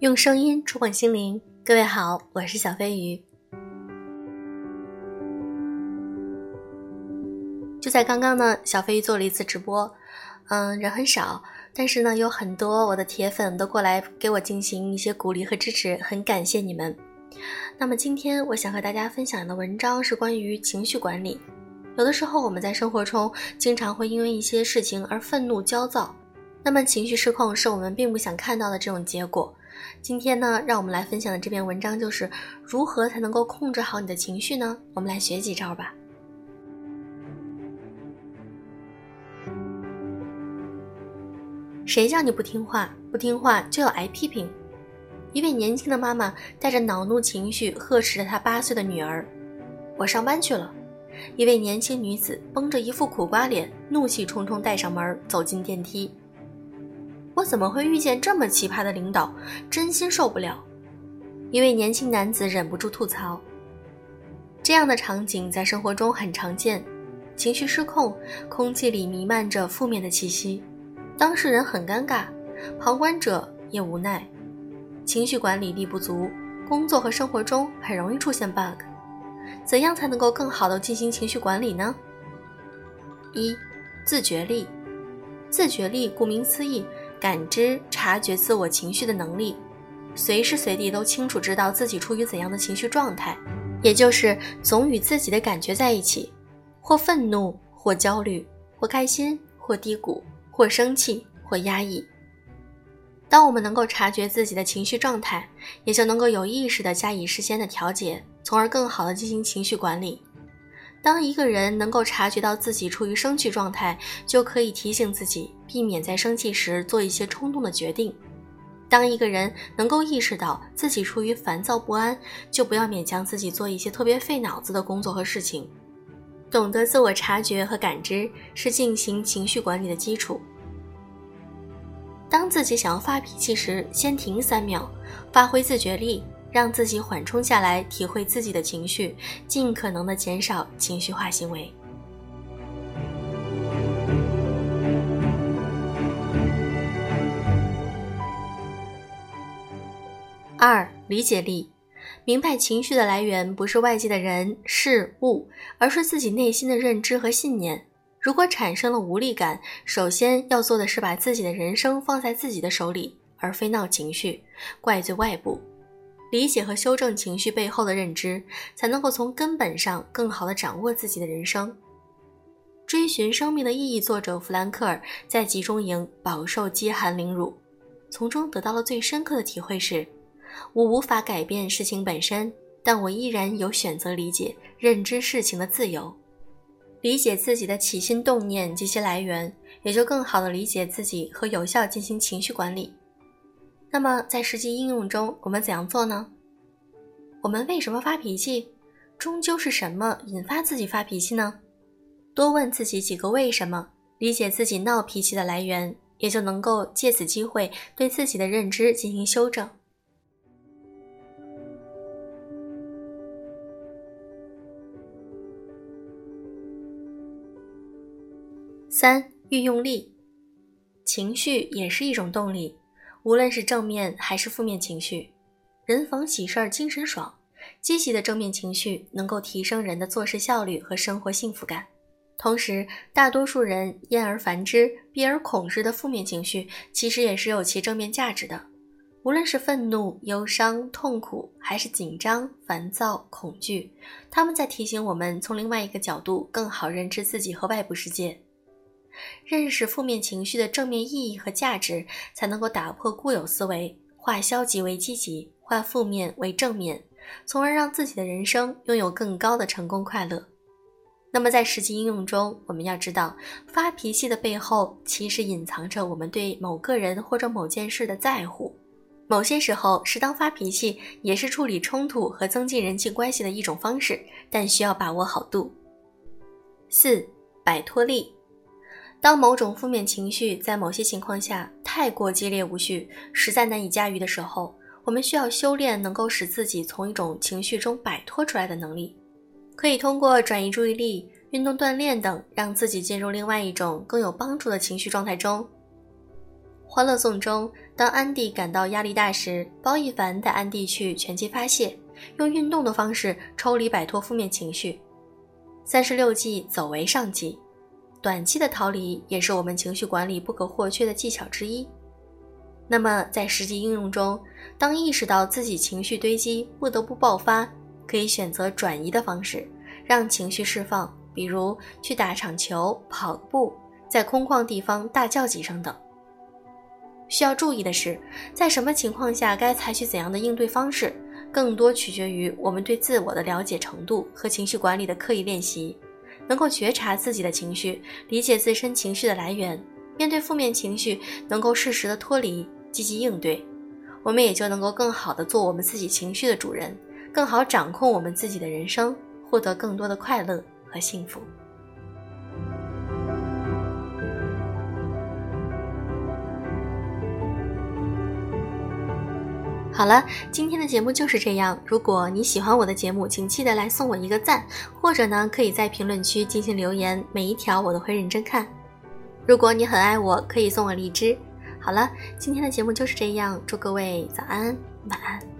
用声音触碰心灵，各位好，我是小飞鱼。就在刚刚呢，小飞鱼做了一次直播，嗯，人很少，但是呢，有很多我的铁粉都过来给我进行一些鼓励和支持，很感谢你们。那么今天我想和大家分享的文章是关于情绪管理。有的时候我们在生活中经常会因为一些事情而愤怒、焦躁，那么情绪失控是我们并不想看到的这种结果。今天呢，让我们来分享的这篇文章就是如何才能够控制好你的情绪呢？我们来学几招吧。谁叫你不听话？不听话就要挨批评。一位年轻的妈妈带着恼怒情绪呵斥着她八岁的女儿：“我上班去了。”一位年轻女子绷着一副苦瓜脸，怒气冲冲带上门走进电梯。我怎么会遇见这么奇葩的领导？真心受不了！一位年轻男子忍不住吐槽。这样的场景在生活中很常见，情绪失控，空气里弥漫着负面的气息，当事人很尴尬，旁观者也无奈。情绪管理力不足，工作和生活中很容易出现 bug。怎样才能够更好的进行情绪管理呢？一、自觉力。自觉力顾名思义。感知、察觉自我情绪的能力，随时随地都清楚知道自己处于怎样的情绪状态，也就是总与自己的感觉在一起，或愤怒，或焦虑，或开心，或低谷，或生气，或压抑。当我们能够察觉自己的情绪状态，也就能够有意识的加以事先的调节，从而更好的进行情绪管理。当一个人能够察觉到自己处于生气状态，就可以提醒自己避免在生气时做一些冲动的决定。当一个人能够意识到自己处于烦躁不安，就不要勉强自己做一些特别费脑子的工作和事情。懂得自我察觉和感知是进行情绪管理的基础。当自己想要发脾气时，先停三秒，发挥自觉力。让自己缓冲下来，体会自己的情绪，尽可能的减少情绪化行为。二、理解力，明白情绪的来源不是外界的人事物，而是自己内心的认知和信念。如果产生了无力感，首先要做的是把自己的人生放在自己的手里，而非闹情绪，怪罪外部。理解和修正情绪背后的认知，才能够从根本上更好地掌握自己的人生。追寻生命的意义，作者弗兰克尔在集中营饱受饥寒凌辱，从中得到了最深刻的体会是：我无法改变事情本身，但我依然有选择理解、认知事情的自由。理解自己的起心动念及其来源，也就更好地理解自己和有效进行情绪管理。那么在实际应用中，我们怎样做呢？我们为什么发脾气？终究是什么引发自己发脾气呢？多问自己几个为什么，理解自己闹脾气的来源，也就能够借此机会对自己的认知进行修正。三、运用力，情绪也是一种动力。无论是正面还是负面情绪，人逢喜事儿精神爽。积极的正面情绪能够提升人的做事效率和生活幸福感。同时，大多数人厌而烦之、避而恐之的负面情绪，其实也是有其正面价值的。无论是愤怒、忧伤、痛苦，还是紧张、烦躁、恐惧，他们在提醒我们从另外一个角度更好认知自己和外部世界。认识负面情绪的正面意义和价值，才能够打破固有思维，化消极为积极，化负面为正面，从而让自己的人生拥有更高的成功快乐。那么在实际应用中，我们要知道，发脾气的背后其实隐藏着我们对某个人或者某件事的在乎。某些时候，适当发脾气也是处理冲突和增进人际关系的一种方式，但需要把握好度。四、摆脱力。当某种负面情绪在某些情况下太过激烈无序，实在难以驾驭的时候，我们需要修炼能够使自己从一种情绪中摆脱出来的能力。可以通过转移注意力、运动锻炼等，让自己进入另外一种更有帮助的情绪状态中。欢乐颂中，当安迪感到压力大时，包奕凡带安迪去拳击发泄，用运动的方式抽离摆脱负面情绪。三十六计，走为上计。短期的逃离也是我们情绪管理不可或缺的技巧之一。那么，在实际应用中，当意识到自己情绪堆积不得不爆发，可以选择转移的方式，让情绪释放，比如去打场球、跑步，在空旷地方大叫几声等。需要注意的是，在什么情况下该采取怎样的应对方式，更多取决于我们对自我的了解程度和情绪管理的刻意练习。能够觉察自己的情绪，理解自身情绪的来源，面对负面情绪能够适时的脱离。积极应对，我们也就能够更好的做我们自己情绪的主人，更好掌控我们自己的人生，获得更多的快乐和幸福。好了，今天的节目就是这样。如果你喜欢我的节目，请记得来送我一个赞，或者呢，可以在评论区进行留言，每一条我都会认真看。如果你很爱我，可以送我荔枝。好了，今天的节目就是这样。祝各位早安，晚安。